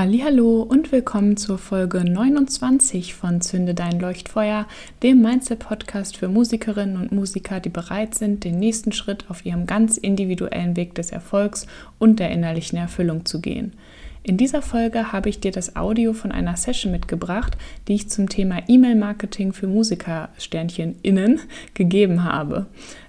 Hallo und willkommen zur Folge 29 von Zünde dein Leuchtfeuer, dem Mindset Podcast für Musikerinnen und Musiker, die bereit sind, den nächsten Schritt auf ihrem ganz individuellen Weg des Erfolgs und der innerlichen Erfüllung zu gehen. In dieser Folge habe ich dir das Audio von einer Session mitgebracht, die ich zum Thema E-Mail-Marketing für Musiker-Sternchen innen gegeben habe.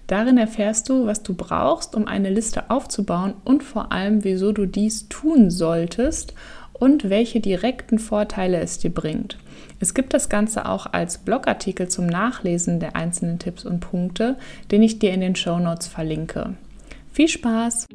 Darin erfährst du, was du brauchst, um eine Liste aufzubauen und vor allem, wieso du dies tun solltest und welche direkten Vorteile es dir bringt. Es gibt das Ganze auch als Blogartikel zum Nachlesen der einzelnen Tipps und Punkte, den ich dir in den Show Notes verlinke. Viel Spaß!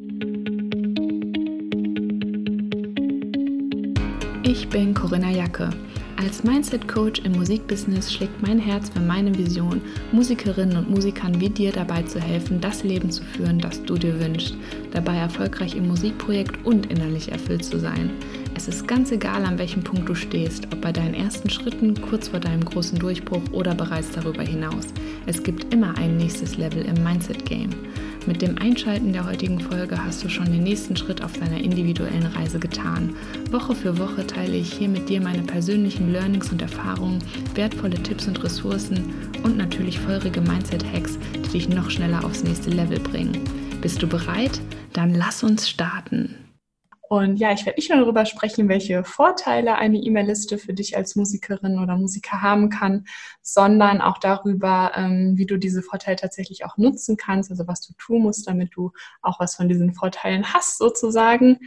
Ich bin Corinna Jacke. Als Mindset Coach im Musikbusiness schlägt mein Herz für meine Vision, Musikerinnen und Musikern wie dir dabei zu helfen, das Leben zu führen, das du dir wünschst, dabei erfolgreich im Musikprojekt und innerlich erfüllt zu sein. Es ist ganz egal, an welchem Punkt du stehst, ob bei deinen ersten Schritten, kurz vor deinem großen Durchbruch oder bereits darüber hinaus. Es gibt immer ein nächstes Level im Mindset Game. Mit dem Einschalten der heutigen Folge hast du schon den nächsten Schritt auf deiner individuellen Reise getan. Woche für Woche teile ich hier mit dir meine persönlichen Learnings und Erfahrungen, wertvolle Tipps und Ressourcen und natürlich feurige Mindset-Hacks, die dich noch schneller aufs nächste Level bringen. Bist du bereit? Dann lass uns starten. Und ja, ich werde nicht nur darüber sprechen, welche Vorteile eine E-Mail-Liste für dich als Musikerin oder Musiker haben kann, sondern auch darüber, ähm, wie du diese Vorteile tatsächlich auch nutzen kannst, also was du tun musst, damit du auch was von diesen Vorteilen hast sozusagen.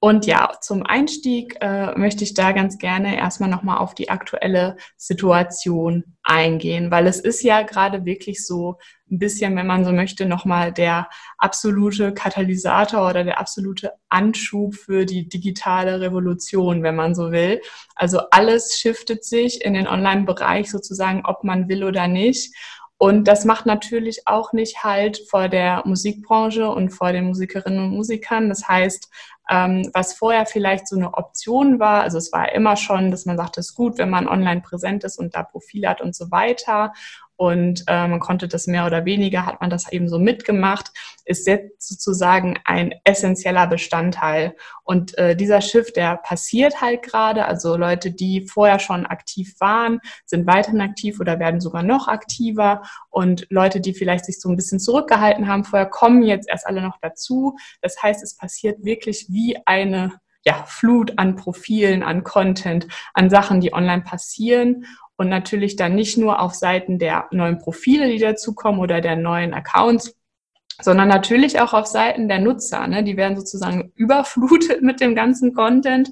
Und ja, zum Einstieg äh, möchte ich da ganz gerne erstmal nochmal auf die aktuelle Situation eingehen, weil es ist ja gerade wirklich so ein bisschen, wenn man so möchte, nochmal der absolute Katalysator oder der absolute Anschub für die digitale Revolution, wenn man so will. Also alles shiftet sich in den Online-Bereich sozusagen, ob man will oder nicht. Und das macht natürlich auch nicht halt vor der Musikbranche und vor den Musikerinnen und Musikern. Das heißt, ähm, was vorher vielleicht so eine Option war, also es war immer schon, dass man sagt, es ist gut, wenn man online präsent ist und da Profil hat und so weiter und äh, man konnte das mehr oder weniger, hat man das eben so mitgemacht, ist jetzt sozusagen ein essentieller Bestandteil. Und äh, dieser Shift, der passiert halt gerade, also Leute, die vorher schon aktiv waren, sind weiterhin aktiv oder werden sogar noch aktiver und Leute, die vielleicht sich so ein bisschen zurückgehalten haben vorher, kommen jetzt erst alle noch dazu. Das heißt, es passiert wirklich wie eine ja, Flut an Profilen, an Content, an Sachen, die online passieren und natürlich dann nicht nur auf Seiten der neuen Profile, die dazukommen oder der neuen Accounts, sondern natürlich auch auf Seiten der Nutzer. Ne? Die werden sozusagen überflutet mit dem ganzen Content.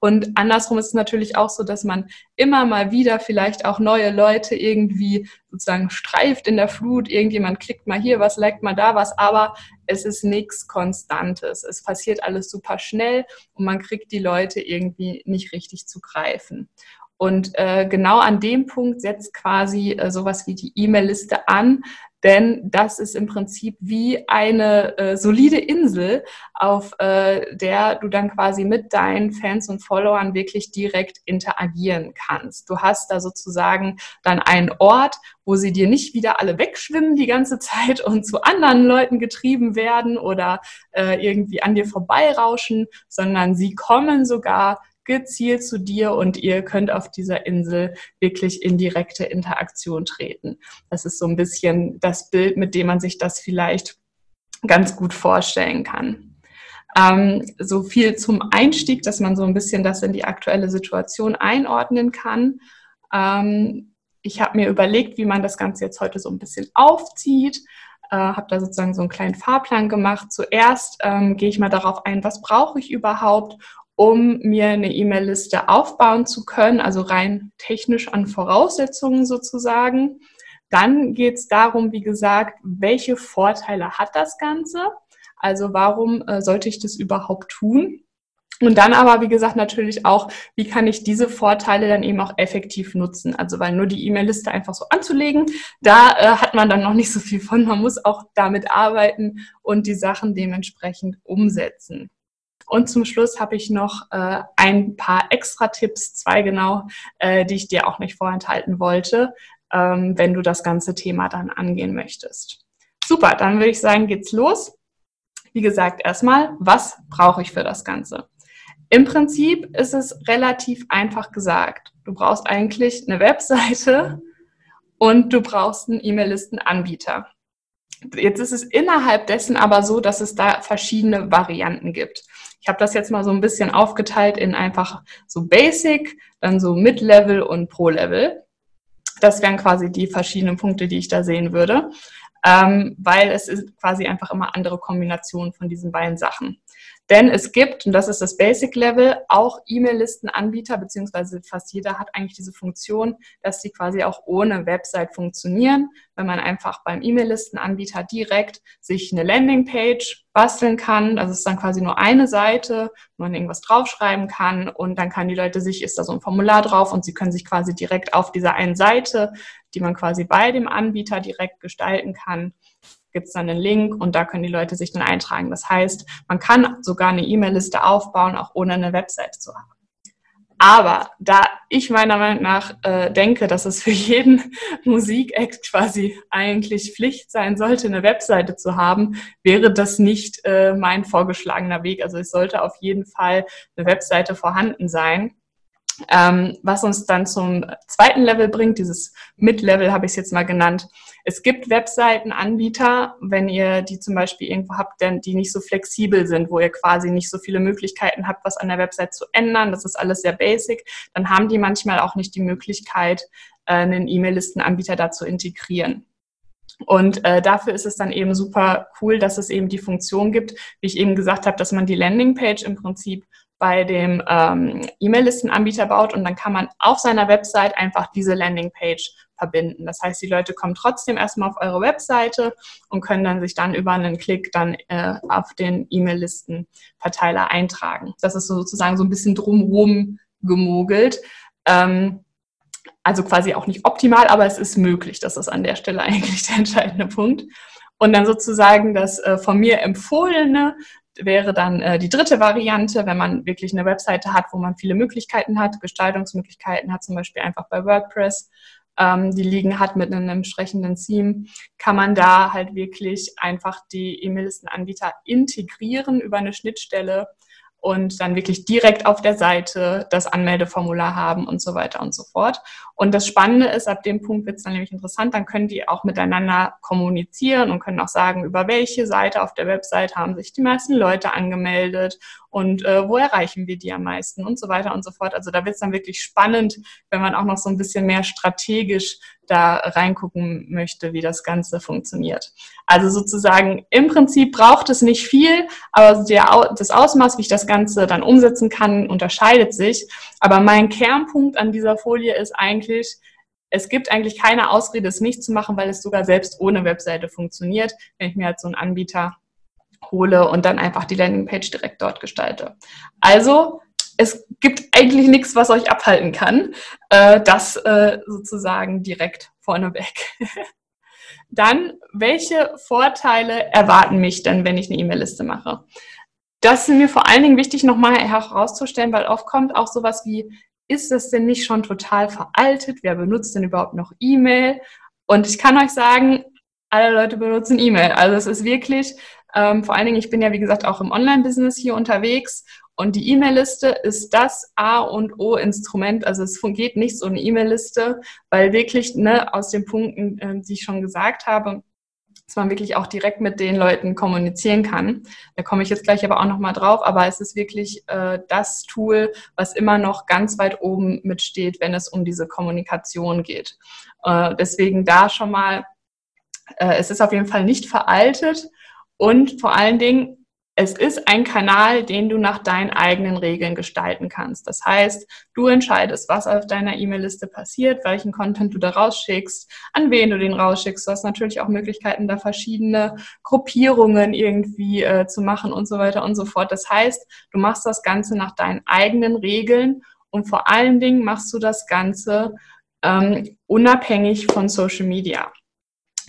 Und andersrum ist es natürlich auch so, dass man immer mal wieder vielleicht auch neue Leute irgendwie sozusagen streift in der Flut. Irgendjemand klickt mal hier was, liked mal da was, aber es ist nichts Konstantes. Es passiert alles super schnell und man kriegt die Leute irgendwie nicht richtig zu greifen. Und äh, genau an dem Punkt setzt quasi äh, sowas wie die E-Mail-Liste an, denn das ist im Prinzip wie eine äh, solide Insel, auf äh, der du dann quasi mit deinen Fans und Followern wirklich direkt interagieren kannst. Du hast da sozusagen dann einen Ort, wo sie dir nicht wieder alle wegschwimmen die ganze Zeit und zu anderen Leuten getrieben werden oder äh, irgendwie an dir vorbeirauschen, sondern sie kommen sogar gezielt zu dir und ihr könnt auf dieser Insel wirklich in direkte Interaktion treten. Das ist so ein bisschen das Bild, mit dem man sich das vielleicht ganz gut vorstellen kann. Ähm, so viel zum Einstieg, dass man so ein bisschen das in die aktuelle Situation einordnen kann. Ähm, ich habe mir überlegt, wie man das Ganze jetzt heute so ein bisschen aufzieht. Äh, habe da sozusagen so einen kleinen Fahrplan gemacht. Zuerst ähm, gehe ich mal darauf ein, was brauche ich überhaupt um mir eine E-Mail-Liste aufbauen zu können, also rein technisch an Voraussetzungen sozusagen. Dann geht es darum, wie gesagt, welche Vorteile hat das Ganze? Also warum äh, sollte ich das überhaupt tun? Und dann aber, wie gesagt, natürlich auch, wie kann ich diese Vorteile dann eben auch effektiv nutzen? Also, weil nur die E-Mail-Liste einfach so anzulegen, da äh, hat man dann noch nicht so viel von. Man muss auch damit arbeiten und die Sachen dementsprechend umsetzen. Und zum Schluss habe ich noch äh, ein paar extra Tipps, zwei genau, äh, die ich dir auch nicht vorenthalten wollte, ähm, wenn du das ganze Thema dann angehen möchtest. Super, dann würde ich sagen, geht's los. Wie gesagt, erstmal, was brauche ich für das Ganze? Im Prinzip ist es relativ einfach gesagt. Du brauchst eigentlich eine Webseite und du brauchst einen E-Mail-Listenanbieter. Jetzt ist es innerhalb dessen aber so, dass es da verschiedene Varianten gibt. Ich habe das jetzt mal so ein bisschen aufgeteilt in einfach so Basic, dann so Mid-Level und Pro-Level. Das wären quasi die verschiedenen Punkte, die ich da sehen würde, ähm, weil es ist quasi einfach immer andere Kombinationen von diesen beiden Sachen. Denn es gibt, und das ist das Basic Level, auch E-Mail-Listenanbieter, beziehungsweise fast jeder hat eigentlich diese Funktion, dass die quasi auch ohne Website funktionieren, wenn man einfach beim E-Mail-Listenanbieter direkt sich eine Landingpage basteln kann. Es ist dann quasi nur eine Seite, wo man irgendwas draufschreiben kann und dann kann die Leute sich, ist da so ein Formular drauf und sie können sich quasi direkt auf dieser einen Seite, die man quasi bei dem Anbieter direkt gestalten kann, gibt es dann einen Link und da können die Leute sich dann eintragen. Das heißt, man kann sogar eine E-Mail-Liste aufbauen, auch ohne eine Website zu haben. Aber da ich meiner Meinung nach äh, denke, dass es für jeden Musikact quasi eigentlich Pflicht sein sollte, eine Webseite zu haben, wäre das nicht äh, mein vorgeschlagener Weg. Also es sollte auf jeden Fall eine Webseite vorhanden sein. Ähm, was uns dann zum zweiten Level bringt, dieses Mid-Level habe ich es jetzt mal genannt. Es gibt Webseitenanbieter, wenn ihr die zum Beispiel irgendwo habt, die nicht so flexibel sind, wo ihr quasi nicht so viele Möglichkeiten habt, was an der Website zu ändern. Das ist alles sehr basic. Dann haben die manchmal auch nicht die Möglichkeit, äh, einen E-Mail-Listenanbieter da zu integrieren. Und äh, dafür ist es dann eben super cool, dass es eben die Funktion gibt, wie ich eben gesagt habe, dass man die Landingpage im Prinzip bei dem ähm, E-Mail-Listenanbieter baut und dann kann man auf seiner Website einfach diese Landingpage verbinden. Das heißt, die Leute kommen trotzdem erstmal auf eure Webseite und können dann sich dann über einen Klick dann äh, auf den E-Mail-Listenverteiler eintragen. Das ist sozusagen so ein bisschen drumherum gemogelt. Ähm, also quasi auch nicht optimal, aber es ist möglich. Das ist an der Stelle eigentlich der entscheidende Punkt. Und dann sozusagen das äh, von mir empfohlene wäre dann äh, die dritte Variante, wenn man wirklich eine Webseite hat, wo man viele Möglichkeiten hat, Gestaltungsmöglichkeiten hat, zum Beispiel einfach bei WordPress, ähm, die liegen hat mit einem entsprechenden Theme, kann man da halt wirklich einfach die E-Mail-Listenanbieter integrieren über eine Schnittstelle und dann wirklich direkt auf der Seite das Anmeldeformular haben und so weiter und so fort. Und das Spannende ist, ab dem Punkt wird es dann nämlich interessant, dann können die auch miteinander kommunizieren und können auch sagen, über welche Seite auf der Website haben sich die meisten Leute angemeldet und äh, wo erreichen wir die am meisten und so weiter und so fort. Also da wird es dann wirklich spannend, wenn man auch noch so ein bisschen mehr strategisch da reingucken möchte, wie das Ganze funktioniert. Also sozusagen im Prinzip braucht es nicht viel, aber der, das Ausmaß, wie ich das Ganze dann umsetzen kann, unterscheidet sich. Aber mein Kernpunkt an dieser Folie ist eigentlich, es gibt eigentlich keine Ausrede, es nicht zu machen, weil es sogar selbst ohne Webseite funktioniert, wenn ich mir halt so einen Anbieter hole und dann einfach die Landingpage direkt dort gestalte. Also es gibt eigentlich nichts, was euch abhalten kann. Äh, das äh, sozusagen direkt vorneweg. dann, welche Vorteile erwarten mich denn, wenn ich eine E-Mail-Liste mache? Das ist mir vor allen Dingen wichtig, nochmal herauszustellen, weil oft kommt auch sowas wie, ist das denn nicht schon total veraltet? Wer benutzt denn überhaupt noch E-Mail? Und ich kann euch sagen, alle Leute benutzen E-Mail. Also es ist wirklich, ähm, vor allen Dingen, ich bin ja wie gesagt auch im Online-Business hier unterwegs und die E-Mail-Liste ist das A und O-Instrument. Also es geht nicht so eine E-Mail-Liste, weil wirklich ne, aus den Punkten, äh, die ich schon gesagt habe, dass man wirklich auch direkt mit den Leuten kommunizieren kann. Da komme ich jetzt gleich aber auch nochmal drauf, aber es ist wirklich äh, das Tool, was immer noch ganz weit oben mitsteht, wenn es um diese Kommunikation geht. Äh, deswegen da schon mal, äh, es ist auf jeden Fall nicht veraltet und vor allen Dingen, es ist ein Kanal, den du nach deinen eigenen Regeln gestalten kannst. Das heißt, du entscheidest, was auf deiner E-Mail-Liste passiert, welchen Content du da rausschickst, an wen du den rausschickst. Du hast natürlich auch Möglichkeiten, da verschiedene Gruppierungen irgendwie äh, zu machen und so weiter und so fort. Das heißt, du machst das Ganze nach deinen eigenen Regeln und vor allen Dingen machst du das Ganze ähm, unabhängig von Social Media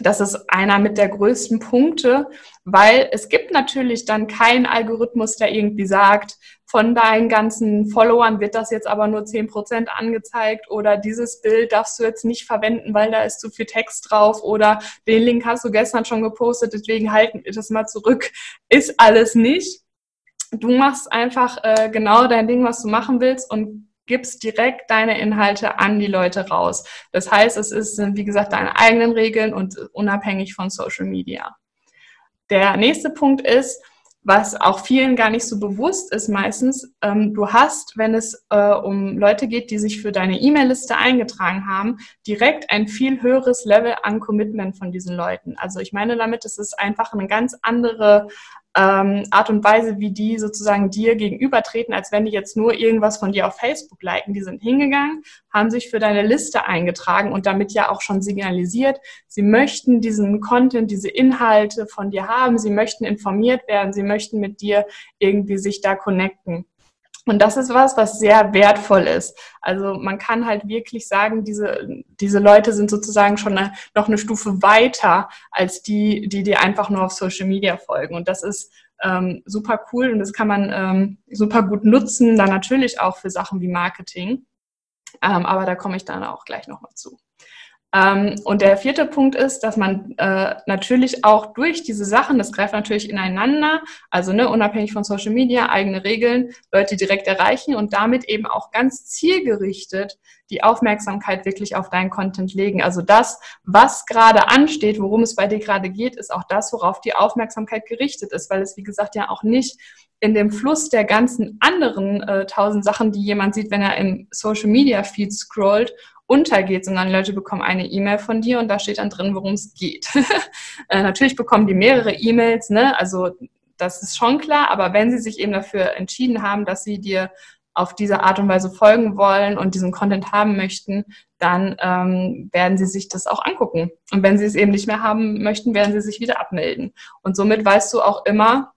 das ist einer mit der größten Punkte, weil es gibt natürlich dann keinen Algorithmus, der irgendwie sagt, von deinen ganzen Followern wird das jetzt aber nur zehn Prozent angezeigt oder dieses Bild darfst du jetzt nicht verwenden, weil da ist zu viel Text drauf oder den Link hast du gestern schon gepostet, deswegen halten wir das mal zurück. Ist alles nicht. du machst einfach äh, genau dein Ding, was du machen willst und gibst direkt deine Inhalte an die Leute raus. Das heißt, es ist, wie gesagt, deine eigenen Regeln und unabhängig von Social Media. Der nächste Punkt ist, was auch vielen gar nicht so bewusst ist meistens, ähm, du hast, wenn es äh, um Leute geht, die sich für deine E-Mail-Liste eingetragen haben, direkt ein viel höheres Level an Commitment von diesen Leuten. Also ich meine damit, es ist einfach eine ganz andere ähm, Art und Weise, wie die sozusagen dir gegenübertreten, als wenn die jetzt nur irgendwas von dir auf Facebook liken. Die sind hingegangen, haben sich für deine Liste eingetragen und damit ja auch schon signalisiert, sie möchten diesen Content, diese Inhalte von dir haben, sie möchten informiert werden, sie möchten mit dir irgendwie sich da connecten. Und das ist was, was sehr wertvoll ist. Also man kann halt wirklich sagen, diese, diese Leute sind sozusagen schon eine, noch eine Stufe weiter als die, die dir einfach nur auf Social Media folgen. Und das ist ähm, super cool und das kann man ähm, super gut nutzen, dann natürlich auch für Sachen wie Marketing. Ähm, aber da komme ich dann auch gleich nochmal zu. Ähm, und der vierte Punkt ist, dass man äh, natürlich auch durch diese Sachen, das greift natürlich ineinander, also ne, unabhängig von Social Media, eigene Regeln, Leute direkt erreichen und damit eben auch ganz zielgerichtet die Aufmerksamkeit wirklich auf deinen Content legen. Also das, was gerade ansteht, worum es bei dir gerade geht, ist auch das, worauf die Aufmerksamkeit gerichtet ist, weil es, wie gesagt, ja auch nicht in dem Fluss der ganzen anderen äh, tausend Sachen, die jemand sieht, wenn er im Social Media Feed scrollt untergeht, sondern Leute bekommen eine E-Mail von dir und da steht dann drin, worum es geht. äh, natürlich bekommen die mehrere E-Mails, ne? Also das ist schon klar, aber wenn sie sich eben dafür entschieden haben, dass sie dir auf diese Art und Weise folgen wollen und diesen Content haben möchten, dann ähm, werden sie sich das auch angucken. Und wenn sie es eben nicht mehr haben möchten, werden sie sich wieder abmelden. Und somit weißt du auch immer,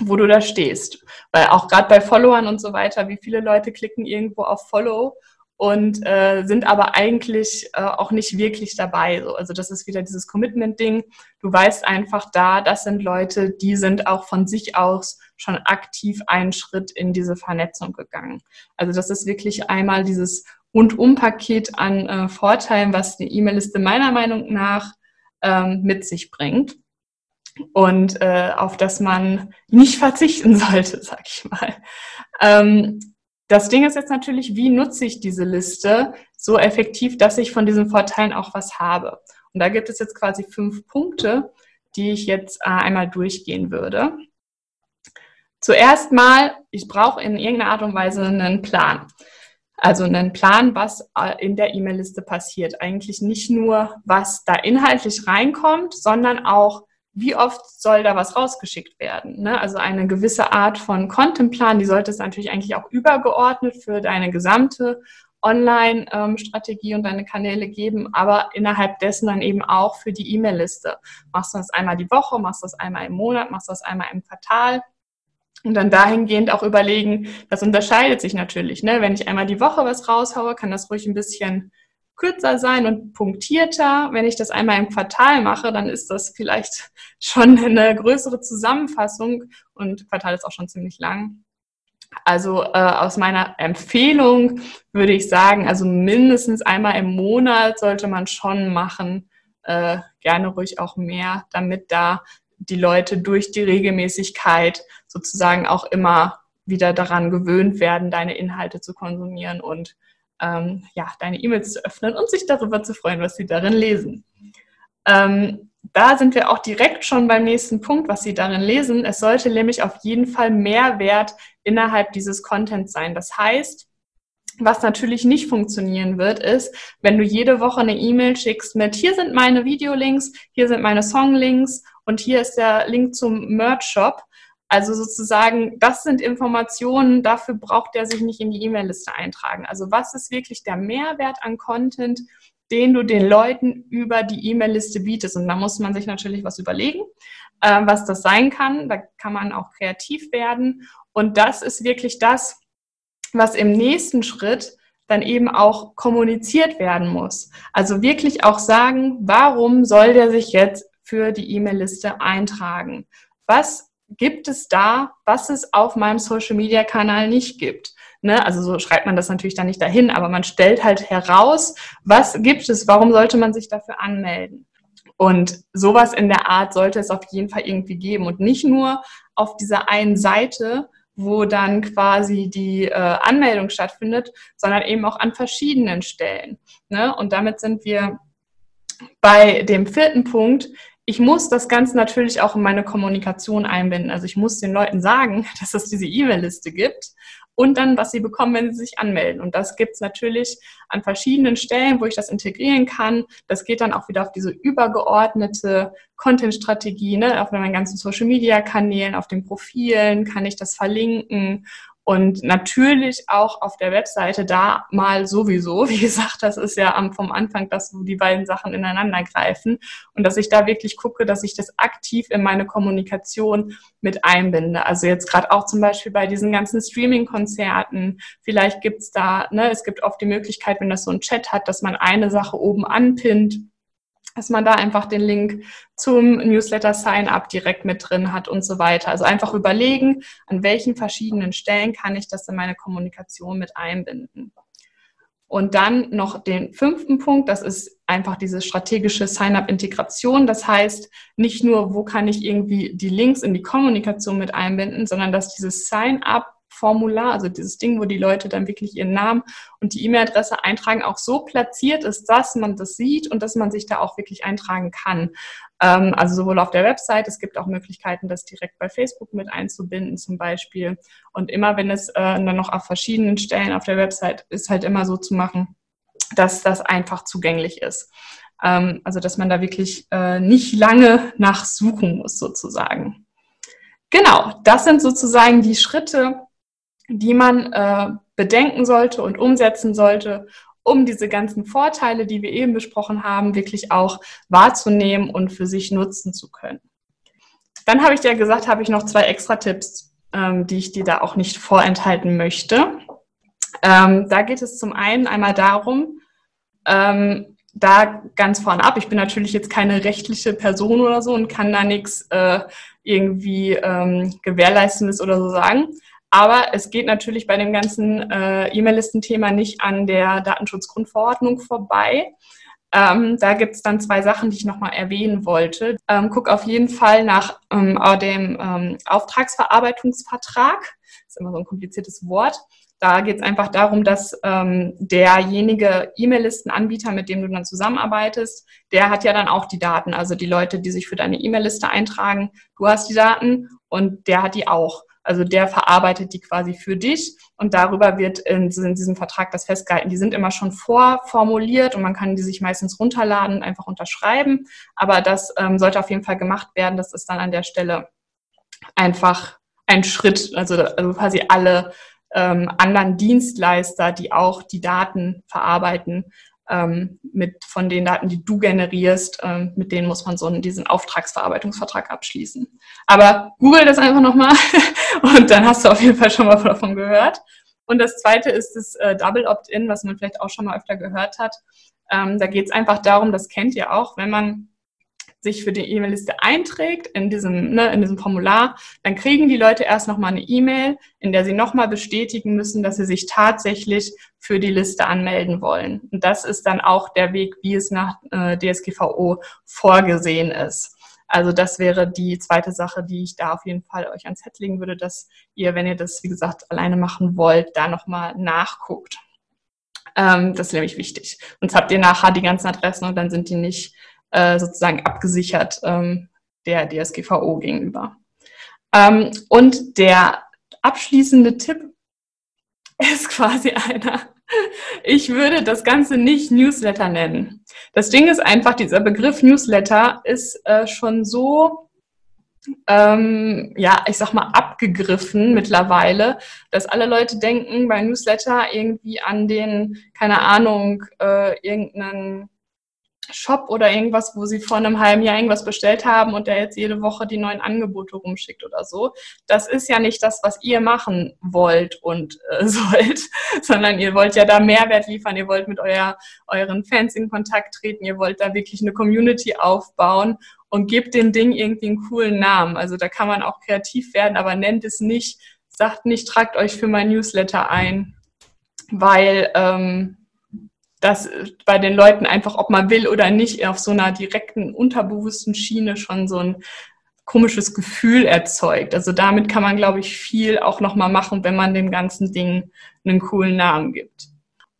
wo du da stehst. Weil auch gerade bei Followern und so weiter, wie viele Leute klicken irgendwo auf Follow und äh, sind aber eigentlich äh, auch nicht wirklich dabei. So. Also das ist wieder dieses Commitment-Ding. Du weißt einfach da, das sind Leute, die sind auch von sich aus schon aktiv einen Schritt in diese Vernetzung gegangen. Also das ist wirklich einmal dieses Rundum-Paket an äh, Vorteilen, was die E-Mail-Liste meiner Meinung nach ähm, mit sich bringt und äh, auf das man nicht verzichten sollte, sag ich mal. Ähm, das Ding ist jetzt natürlich, wie nutze ich diese Liste so effektiv, dass ich von diesen Vorteilen auch was habe. Und da gibt es jetzt quasi fünf Punkte, die ich jetzt äh, einmal durchgehen würde. Zuerst mal, ich brauche in irgendeiner Art und Weise einen Plan. Also einen Plan, was äh, in der E-Mail-Liste passiert. Eigentlich nicht nur, was da inhaltlich reinkommt, sondern auch, wie oft soll da was rausgeschickt werden? Ne? Also eine gewisse Art von Contentplan, die sollte es natürlich eigentlich auch übergeordnet für deine gesamte Online-Strategie und deine Kanäle geben, aber innerhalb dessen dann eben auch für die E-Mail-Liste. Machst du das einmal die Woche, machst du das einmal im Monat, machst du das einmal im Quartal? Und dann dahingehend auch überlegen, das unterscheidet sich natürlich. Ne? Wenn ich einmal die Woche was raushaue, kann das ruhig ein bisschen kürzer sein und punktierter. Wenn ich das einmal im Quartal mache, dann ist das vielleicht schon eine größere Zusammenfassung und Quartal ist auch schon ziemlich lang. Also äh, aus meiner Empfehlung würde ich sagen, also mindestens einmal im Monat sollte man schon machen, äh, gerne ruhig auch mehr, damit da die Leute durch die Regelmäßigkeit sozusagen auch immer wieder daran gewöhnt werden, deine Inhalte zu konsumieren und ähm, ja, deine E-Mails zu öffnen und sich darüber zu freuen, was sie darin lesen. Ähm, da sind wir auch direkt schon beim nächsten Punkt, was Sie darin lesen. Es sollte nämlich auf jeden Fall Mehrwert innerhalb dieses Contents sein. Das heißt, was natürlich nicht funktionieren wird, ist, wenn du jede Woche eine E-Mail schickst mit, hier sind meine Videolinks, hier sind meine Songlinks und hier ist der Link zum Merch-Shop also sozusagen, das sind Informationen, dafür braucht er sich nicht in die E-Mail-Liste eintragen. Also was ist wirklich der Mehrwert an Content, den du den Leuten über die E-Mail-Liste bietest? Und da muss man sich natürlich was überlegen, äh, was das sein kann. Da kann man auch kreativ werden. Und das ist wirklich das, was im nächsten Schritt dann eben auch kommuniziert werden muss. Also wirklich auch sagen, warum soll der sich jetzt für die E-Mail-Liste eintragen? Was gibt es da, was es auf meinem Social-Media-Kanal nicht gibt. Ne? Also so schreibt man das natürlich dann nicht dahin, aber man stellt halt heraus, was gibt es, warum sollte man sich dafür anmelden. Und sowas in der Art sollte es auf jeden Fall irgendwie geben und nicht nur auf dieser einen Seite, wo dann quasi die äh, Anmeldung stattfindet, sondern eben auch an verschiedenen Stellen. Ne? Und damit sind wir bei dem vierten Punkt, ich muss das Ganze natürlich auch in meine Kommunikation einbinden. Also ich muss den Leuten sagen, dass es diese E-Mail-Liste gibt und dann, was sie bekommen, wenn sie sich anmelden. Und das gibt es natürlich an verschiedenen Stellen, wo ich das integrieren kann. Das geht dann auch wieder auf diese übergeordnete Content-Strategie, ne? auf meinen ganzen Social-Media-Kanälen, auf den Profilen kann ich das verlinken und natürlich auch auf der Webseite da mal sowieso. Wie gesagt, das ist ja vom Anfang, dass die beiden Sachen ineinander greifen und dass ich da wirklich gucke, dass ich das aktiv in meine Kommunikation mit einbinde. Also jetzt gerade auch zum Beispiel bei diesen ganzen Streaming-Konzerten. Vielleicht gibt's da, ne, es gibt oft die Möglichkeit, wenn das so ein Chat hat, dass man eine Sache oben anpinnt dass man da einfach den Link zum Newsletter Sign-up direkt mit drin hat und so weiter. Also einfach überlegen, an welchen verschiedenen Stellen kann ich das in meine Kommunikation mit einbinden. Und dann noch den fünften Punkt, das ist einfach diese strategische Sign-up-Integration. Das heißt, nicht nur, wo kann ich irgendwie die Links in die Kommunikation mit einbinden, sondern dass dieses Sign-up Formular, also dieses Ding, wo die Leute dann wirklich ihren Namen und die E-Mail-Adresse eintragen, auch so platziert ist, dass man das sieht und dass man sich da auch wirklich eintragen kann. Ähm, also sowohl auf der Website, es gibt auch Möglichkeiten, das direkt bei Facebook mit einzubinden zum Beispiel. Und immer, wenn es äh, dann noch auf verschiedenen Stellen auf der Website ist, halt immer so zu machen, dass das einfach zugänglich ist. Ähm, also dass man da wirklich äh, nicht lange nachsuchen muss sozusagen. Genau, das sind sozusagen die Schritte, die man äh, bedenken sollte und umsetzen sollte, um diese ganzen Vorteile, die wir eben besprochen haben, wirklich auch wahrzunehmen und für sich nutzen zu können. Dann habe ich dir gesagt, habe ich noch zwei extra Tipps, ähm, die ich dir da auch nicht vorenthalten möchte. Ähm, da geht es zum einen einmal darum, ähm, da ganz vorne ab, ich bin natürlich jetzt keine rechtliche Person oder so und kann da nichts äh, irgendwie ähm, gewährleistendes oder so sagen. Aber es geht natürlich bei dem ganzen äh, E-Mail-Listen-Thema nicht an der Datenschutzgrundverordnung vorbei. Ähm, da gibt es dann zwei Sachen, die ich nochmal erwähnen wollte. Ähm, guck auf jeden Fall nach ähm, dem ähm, Auftragsverarbeitungsvertrag. Das ist immer so ein kompliziertes Wort. Da geht es einfach darum, dass ähm, derjenige E-Mail-Listenanbieter, mit dem du dann zusammenarbeitest, der hat ja dann auch die Daten. Also die Leute, die sich für deine E-Mail-Liste eintragen, du hast die Daten und der hat die auch. Also der verarbeitet die quasi für dich und darüber wird in, in, diesem Vertrag das festgehalten. Die sind immer schon vorformuliert und man kann die sich meistens runterladen und einfach unterschreiben. Aber das ähm, sollte auf jeden Fall gemacht werden. Das ist dann an der Stelle einfach ein Schritt, also, also quasi alle ähm, anderen Dienstleister, die auch die Daten verarbeiten, ähm, mit von den Daten, die du generierst, ähm, mit denen muss man so einen, diesen Auftragsverarbeitungsvertrag abschließen. Aber google das einfach nochmal und dann hast du auf jeden Fall schon mal davon gehört. Und das zweite ist das äh, Double Opt-in, was man vielleicht auch schon mal öfter gehört hat. Ähm, da geht es einfach darum, das kennt ihr auch, wenn man sich für die E-Mail-Liste einträgt in diesem, ne, in diesem Formular, dann kriegen die Leute erst nochmal eine E-Mail, in der sie nochmal bestätigen müssen, dass sie sich tatsächlich für die Liste anmelden wollen. Und das ist dann auch der Weg, wie es nach äh, DSGVO vorgesehen ist. Also das wäre die zweite Sache, die ich da auf jeden Fall euch ans Herz legen würde, dass ihr, wenn ihr das, wie gesagt, alleine machen wollt, da nochmal nachguckt. Ähm, das ist nämlich wichtig. Sonst habt ihr nachher die ganzen Adressen und dann sind die nicht äh, sozusagen abgesichert ähm, der DSGVO gegenüber. Ähm, und der abschließende Tipp ist quasi einer. Ich würde das Ganze nicht Newsletter nennen. Das Ding ist einfach, dieser Begriff Newsletter ist äh, schon so, ähm, ja, ich sag mal, abgegriffen mittlerweile, dass alle Leute denken bei Newsletter irgendwie an den, keine Ahnung, äh, irgendeinen Shop oder irgendwas, wo sie vor einem halben Jahr irgendwas bestellt haben und der jetzt jede Woche die neuen Angebote rumschickt oder so. Das ist ja nicht das, was ihr machen wollt und äh, sollt, sondern ihr wollt ja da Mehrwert liefern, ihr wollt mit euer, euren Fans in Kontakt treten, ihr wollt da wirklich eine Community aufbauen und gebt dem Ding irgendwie einen coolen Namen. Also da kann man auch kreativ werden, aber nennt es nicht, sagt nicht, tragt euch für mein Newsletter ein, weil ähm, dass bei den Leuten einfach, ob man will oder nicht, auf so einer direkten, unterbewussten Schiene schon so ein komisches Gefühl erzeugt. Also damit kann man, glaube ich, viel auch nochmal machen, wenn man dem ganzen Ding einen coolen Namen gibt.